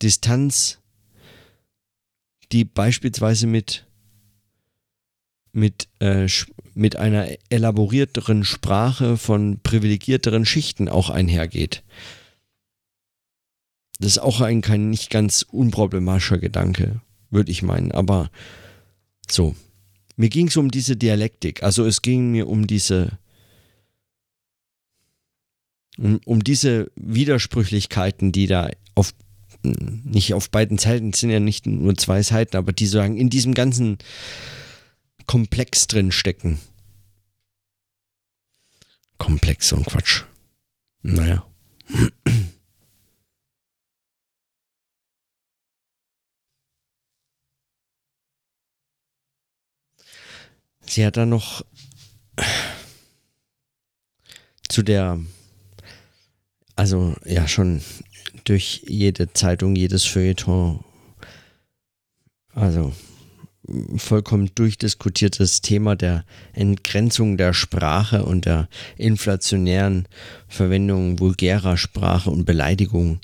Distanz, die beispielsweise mit, mit, äh, mit einer elaborierteren Sprache von privilegierteren Schichten auch einhergeht. Das ist auch ein kein nicht ganz unproblematischer Gedanke, würde ich meinen. Aber so, mir ging es um diese Dialektik. Also es ging mir um diese um, um diese Widersprüchlichkeiten, die da auf nicht auf beiden Seiten, sind ja nicht nur zwei Seiten, aber die sagen, in diesem ganzen Komplex drin stecken. Komplex und Quatsch. Naja. Sie hat dann noch zu der also ja schon durch jede Zeitung, jedes Feuilleton, also vollkommen durchdiskutiertes Thema der Entgrenzung der Sprache und der inflationären Verwendung vulgärer Sprache und Beleidigung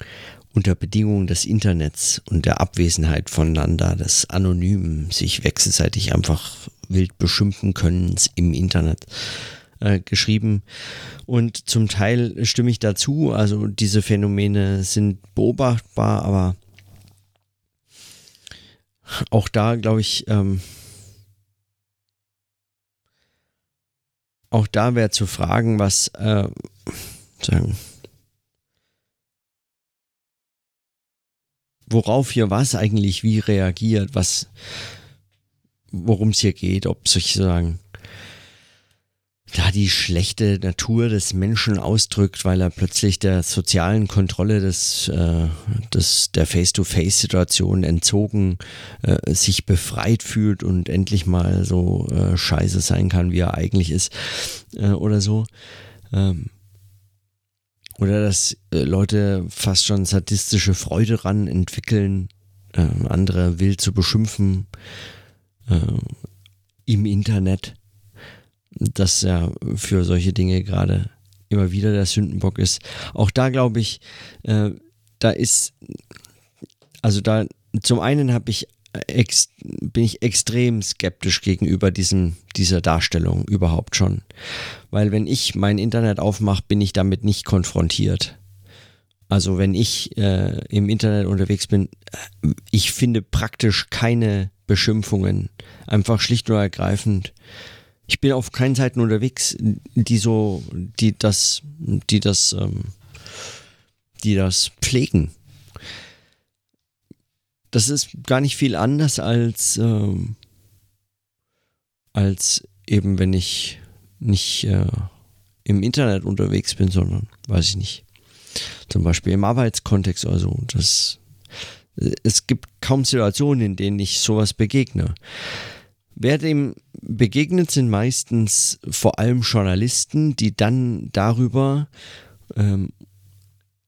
unter Bedingungen des Internets und der Abwesenheit voneinander, des anonymen, sich wechselseitig einfach wild beschimpfen können im Internet äh, geschrieben. Und zum Teil stimme ich dazu. Also diese Phänomene sind beobachtbar, aber auch da glaube ich, ähm, auch da wäre zu fragen, was äh, sagen, worauf hier was eigentlich wie reagiert, was worum es hier geht, ob sozusagen ja, die schlechte Natur des Menschen ausdrückt, weil er plötzlich der sozialen Kontrolle des, äh, des der Face-to-Face-Situation entzogen, äh, sich befreit fühlt und endlich mal so äh, scheiße sein kann, wie er eigentlich ist äh, oder so. Ähm, oder dass äh, Leute fast schon sadistische Freude daran entwickeln, äh, andere wild zu beschimpfen äh, im Internet dass er für solche Dinge gerade immer wieder der Sündenbock ist. Auch da glaube ich, äh, da ist, also da, zum einen habe ich ex, bin ich extrem skeptisch gegenüber diesem, dieser Darstellung überhaupt schon. Weil wenn ich mein Internet aufmache, bin ich damit nicht konfrontiert. Also wenn ich äh, im Internet unterwegs bin, ich finde praktisch keine Beschimpfungen. Einfach schlicht und ergreifend ich bin auf keinen Seiten unterwegs, die so, die das, die das, ähm, die das pflegen. das ist gar nicht viel anders als, ähm, als eben, wenn ich nicht äh, im Internet unterwegs bin, sondern, weiß ich nicht, zum Beispiel im Arbeitskontext oder so. Das, es gibt kaum Situationen, in denen ich sowas begegne. Wer dem begegnet, sind meistens vor allem Journalisten, die dann darüber ähm,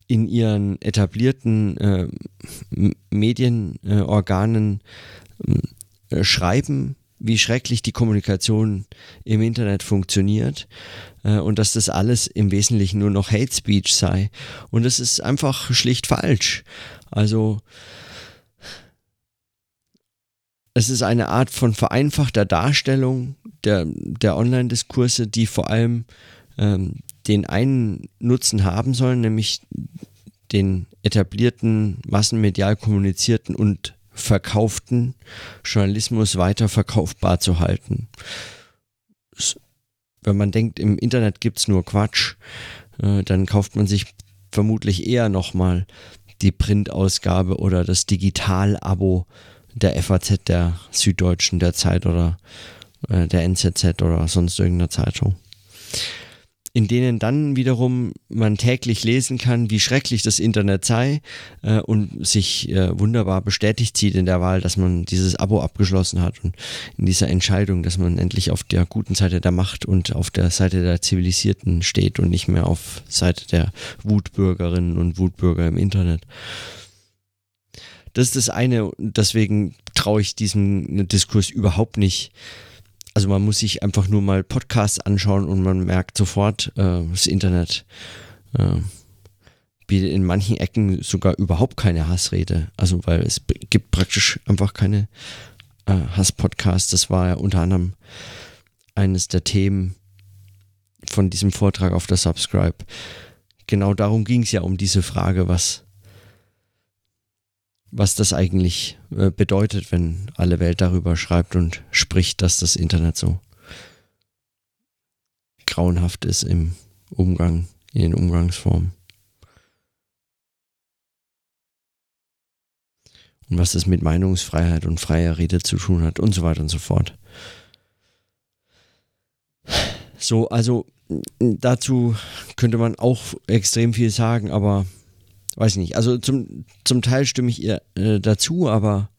in ihren etablierten äh, Medienorganen äh, schreiben, wie schrecklich die Kommunikation im Internet funktioniert äh, und dass das alles im Wesentlichen nur noch Hate Speech sei. Und das ist einfach schlicht falsch. Also es ist eine Art von vereinfachter Darstellung der, der Online-Diskurse, die vor allem ähm, den einen Nutzen haben sollen, nämlich den etablierten, massenmedial kommunizierten und verkauften Journalismus weiter verkaufbar zu halten. Wenn man denkt, im Internet gibt es nur Quatsch, äh, dann kauft man sich vermutlich eher nochmal die Printausgabe oder das Digital-Abo der FAZ, der Süddeutschen, der Zeit oder äh, der NZZ oder sonst irgendeiner Zeitung in denen dann wiederum man täglich lesen kann, wie schrecklich das Internet sei äh, und sich äh, wunderbar bestätigt sieht in der Wahl, dass man dieses Abo abgeschlossen hat und in dieser Entscheidung, dass man endlich auf der guten Seite der Macht und auf der Seite der Zivilisierten steht und nicht mehr auf Seite der Wutbürgerinnen und Wutbürger im Internet. Das ist das eine, deswegen traue ich diesem Diskurs überhaupt nicht also man muss sich einfach nur mal Podcasts anschauen und man merkt sofort, äh, das Internet äh, bietet in manchen Ecken sogar überhaupt keine Hassrede. Also weil es gibt praktisch einfach keine äh, Hasspodcasts. Das war ja unter anderem eines der Themen von diesem Vortrag auf der Subscribe. Genau darum ging es ja um diese Frage, was was das eigentlich äh, bedeutet, wenn alle Welt darüber schreibt und spricht, dass das Internet so grauenhaft ist im Umgang, in den Umgangsformen. Und was das mit Meinungsfreiheit und freier Rede zu tun hat und so weiter und so fort. So, also dazu könnte man auch extrem viel sagen, aber weiß ich nicht. Also zum, zum Teil stimme ich ihr äh, dazu, aber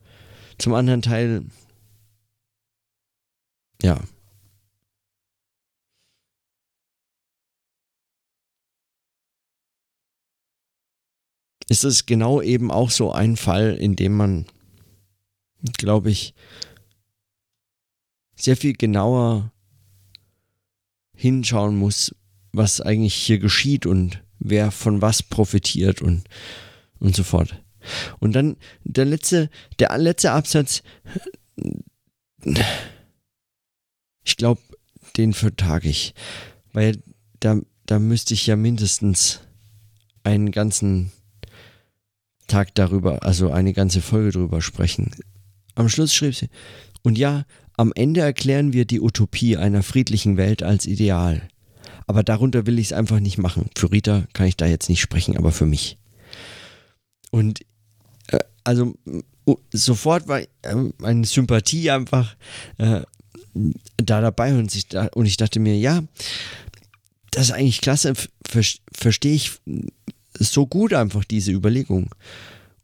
zum anderen Teil, ja. Ist es genau eben auch so ein Fall, in dem man, glaube ich, sehr viel genauer hinschauen muss, was eigentlich hier geschieht und wer von was profitiert und, und so fort. Und dann der letzte, der letzte Absatz, ich glaube, den vertage ich, weil da, da müsste ich ja mindestens einen ganzen Tag darüber, also eine ganze Folge darüber sprechen. Am Schluss schrieb sie, und ja, am Ende erklären wir die Utopie einer friedlichen Welt als Ideal aber darunter will ich es einfach nicht machen. Für Rita kann ich da jetzt nicht sprechen, aber für mich. Und äh, also sofort war äh, meine Sympathie einfach äh, da dabei und ich, da, und ich dachte mir, ja, das ist eigentlich klasse, ver verstehe ich so gut einfach diese Überlegung.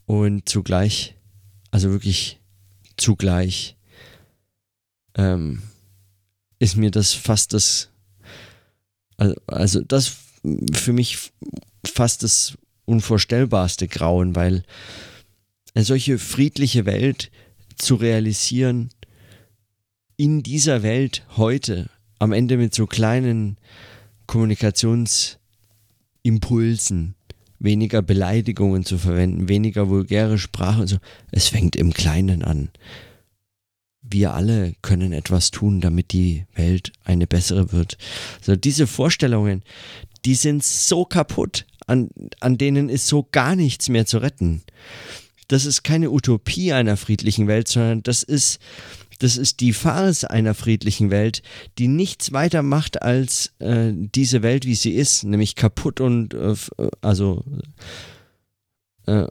Und zugleich, also wirklich zugleich, ähm, ist mir das fast das also, das für mich fast das unvorstellbarste Grauen, weil eine solche friedliche Welt zu realisieren, in dieser Welt heute, am Ende mit so kleinen Kommunikationsimpulsen, weniger Beleidigungen zu verwenden, weniger vulgäre Sprache und so, es fängt im Kleinen an wir alle können etwas tun, damit die Welt eine bessere wird. So diese Vorstellungen, die sind so kaputt, an, an denen ist so gar nichts mehr zu retten. Das ist keine Utopie einer friedlichen Welt, sondern das ist, das ist die Farce einer friedlichen Welt, die nichts weiter macht als äh, diese Welt, wie sie ist, nämlich kaputt und äh, also äh,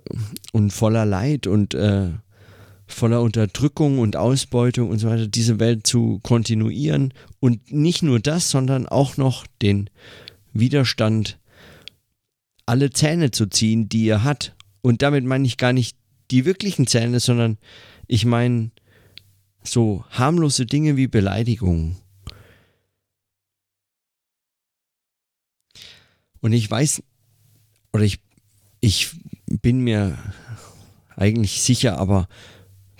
und voller Leid und äh, voller Unterdrückung und Ausbeutung und so weiter, diese Welt zu kontinuieren und nicht nur das, sondern auch noch den Widerstand alle Zähne zu ziehen, die er hat. Und damit meine ich gar nicht die wirklichen Zähne, sondern ich meine so harmlose Dinge wie Beleidigungen. Und ich weiß, oder ich, ich bin mir eigentlich sicher, aber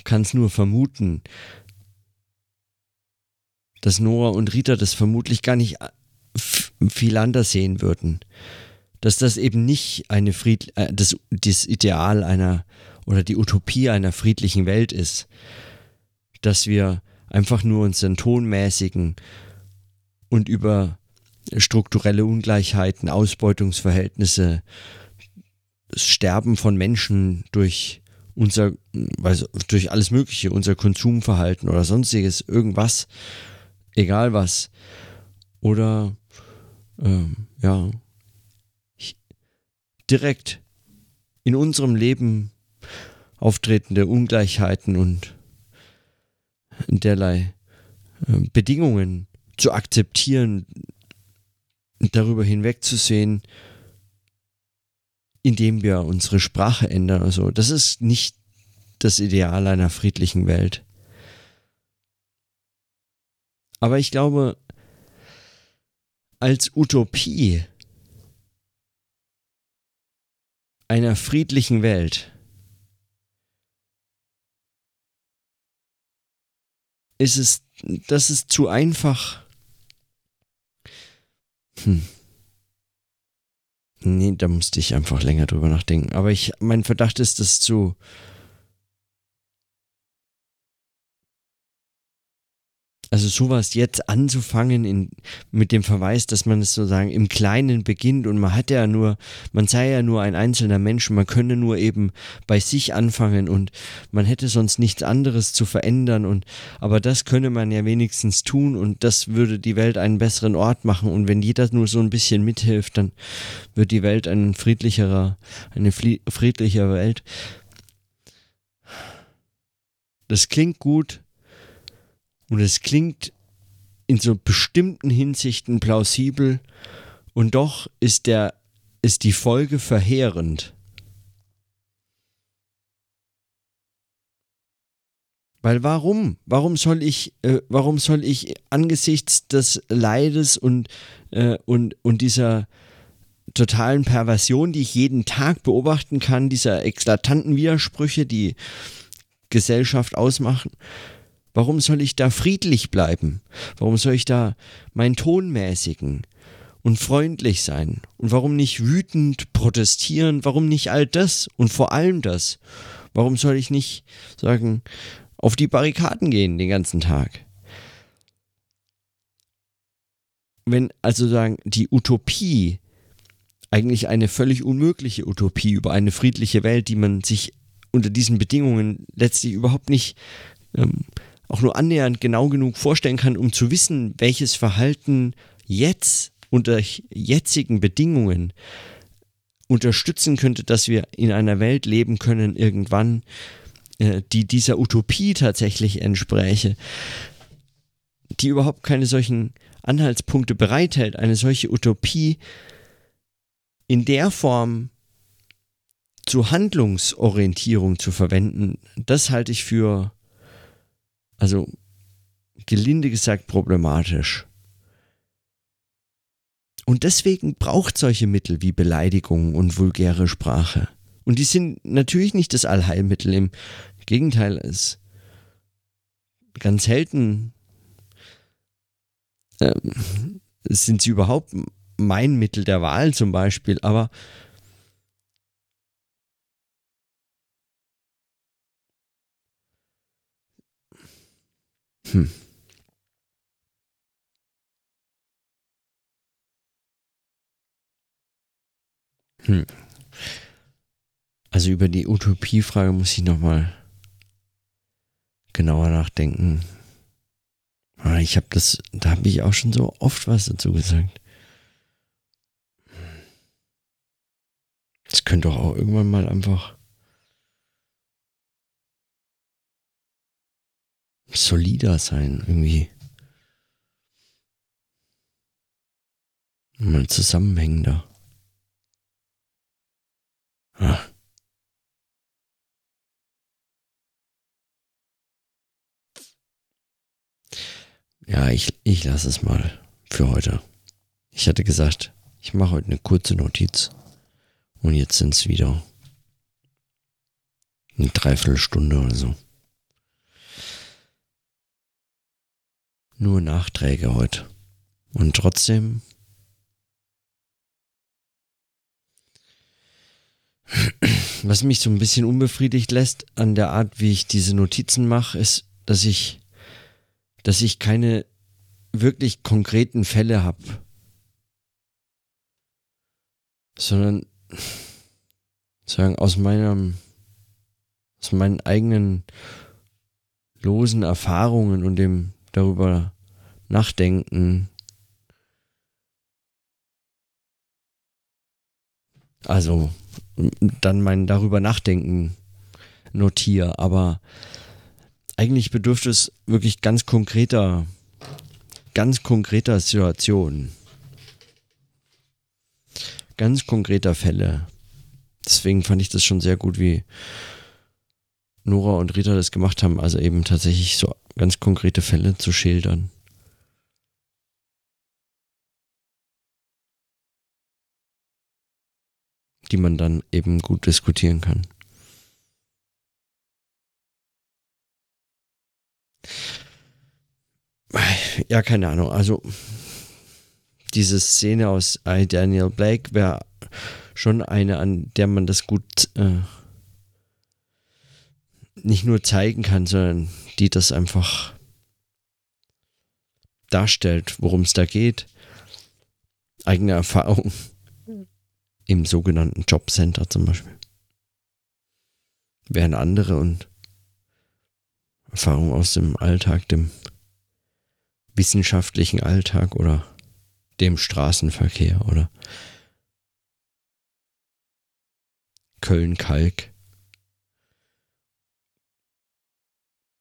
kann es nur vermuten, dass Nora und Rita das vermutlich gar nicht äh, viel anders sehen würden. Dass das eben nicht eine Fried, äh, das, das Ideal einer oder die Utopie einer friedlichen Welt ist. Dass wir einfach nur unseren tonmäßigen und über strukturelle Ungleichheiten, Ausbeutungsverhältnisse, das Sterben von Menschen durch unser, also durch alles Mögliche, unser Konsumverhalten oder sonstiges, irgendwas, egal was. Oder ähm, ja, direkt in unserem Leben auftretende Ungleichheiten und derlei äh, Bedingungen zu akzeptieren, darüber hinwegzusehen, indem wir unsere Sprache ändern. Also das ist nicht das Ideal einer friedlichen Welt. Aber ich glaube, als Utopie einer friedlichen Welt ist es, das ist zu einfach. Hm. Nee, da musste ich einfach länger drüber nachdenken. Aber ich, mein Verdacht ist, dass zu Also sowas jetzt anzufangen in, mit dem Verweis, dass man es sozusagen im Kleinen beginnt und man hat ja nur, man sei ja nur ein einzelner Mensch, man könne nur eben bei sich anfangen und man hätte sonst nichts anderes zu verändern und aber das könne man ja wenigstens tun und das würde die Welt einen besseren Ort machen und wenn jeder nur so ein bisschen mithilft, dann wird die Welt ein friedlicherer, eine friedlichere Welt. Das klingt gut, und es klingt in so bestimmten Hinsichten plausibel und doch ist der ist die Folge verheerend. Weil warum? Warum soll ich, äh, warum soll ich angesichts des Leides und, äh, und, und dieser totalen Perversion, die ich jeden Tag beobachten kann, dieser eklatanten Widersprüche, die Gesellschaft ausmachen, Warum soll ich da friedlich bleiben? Warum soll ich da meinen Ton mäßigen und freundlich sein? Und warum nicht wütend protestieren? Warum nicht all das und vor allem das? Warum soll ich nicht sagen, auf die Barrikaden gehen den ganzen Tag? Wenn also sagen, die Utopie eigentlich eine völlig unmögliche Utopie über eine friedliche Welt, die man sich unter diesen Bedingungen letztlich überhaupt nicht ähm, auch nur annähernd genau genug vorstellen kann, um zu wissen, welches Verhalten jetzt unter jetzigen Bedingungen unterstützen könnte, dass wir in einer Welt leben können irgendwann, äh, die dieser Utopie tatsächlich entspräche, die überhaupt keine solchen Anhaltspunkte bereithält, eine solche Utopie in der Form zur Handlungsorientierung zu verwenden, das halte ich für also gelinde gesagt problematisch. Und deswegen braucht solche Mittel wie Beleidigung und vulgäre Sprache. Und die sind natürlich nicht das Allheilmittel. Im Gegenteil, es ganz selten ähm, sind sie überhaupt mein Mittel der Wahl zum Beispiel. Aber Hm. Hm. Also über die Utopiefrage muss ich nochmal genauer nachdenken. Ah, ich habe das, da habe ich auch schon so oft was dazu gesagt. Das könnte auch irgendwann mal einfach solider sein, irgendwie. Mal zusammenhängender. Ah. Ja, ich, ich lasse es mal für heute. Ich hatte gesagt, ich mache heute eine kurze Notiz. Und jetzt sind es wieder eine Dreiviertelstunde oder so. Nur Nachträge heute. Und trotzdem was mich so ein bisschen unbefriedigt lässt an der Art, wie ich diese Notizen mache, ist, dass ich, dass ich keine wirklich konkreten Fälle habe, sondern sagen aus meinem, aus meinen eigenen losen Erfahrungen und dem darüber nachdenken. Also dann mein darüber nachdenken notiere, aber eigentlich bedürfte es wirklich ganz konkreter, ganz konkreter Situationen. Ganz konkreter Fälle. Deswegen fand ich das schon sehr gut, wie Nora und Rita das gemacht haben, also eben tatsächlich so ganz konkrete Fälle zu schildern. die man dann eben gut diskutieren kann. Ja, keine Ahnung. Also diese Szene aus I, Daniel Blake wäre schon eine, an der man das gut äh, nicht nur zeigen kann, sondern die das einfach darstellt, worum es da geht. Eigene Erfahrung im sogenannten Jobcenter zum Beispiel. Während andere und Erfahrungen aus dem Alltag, dem wissenschaftlichen Alltag oder dem Straßenverkehr oder Köln-Kalk.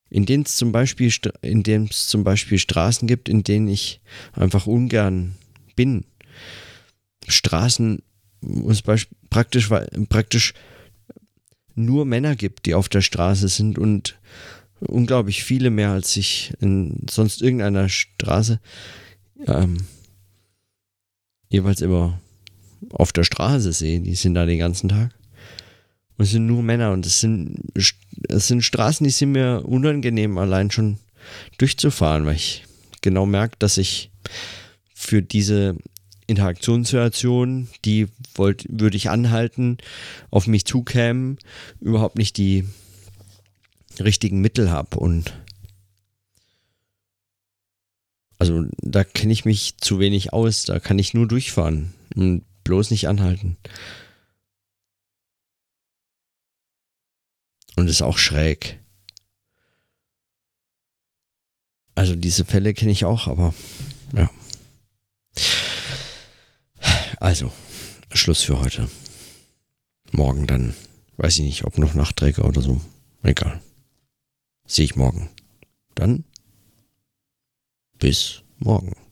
In denen es zum Beispiel, zum Beispiel Straßen gibt, in denen ich einfach ungern bin. Straßen wo es praktisch, praktisch nur Männer gibt, die auf der Straße sind und unglaublich viele mehr als ich in sonst irgendeiner Straße ähm, jeweils immer auf der Straße sehe. Die sind da den ganzen Tag. Und es sind nur Männer und es sind, es sind Straßen, die sind mir unangenehm, allein schon durchzufahren, weil ich genau merke, dass ich für diese Interaktionssituation, die wollt, würde ich anhalten, auf mich zukämen, überhaupt nicht die richtigen Mittel habe und also da kenne ich mich zu wenig aus, da kann ich nur durchfahren und bloß nicht anhalten. Und ist auch schräg. Also diese Fälle kenne ich auch, aber ja. Also, Schluss für heute. Morgen dann, weiß ich nicht, ob noch Nachtträger oder so. Egal. Sehe ich morgen. Dann bis morgen.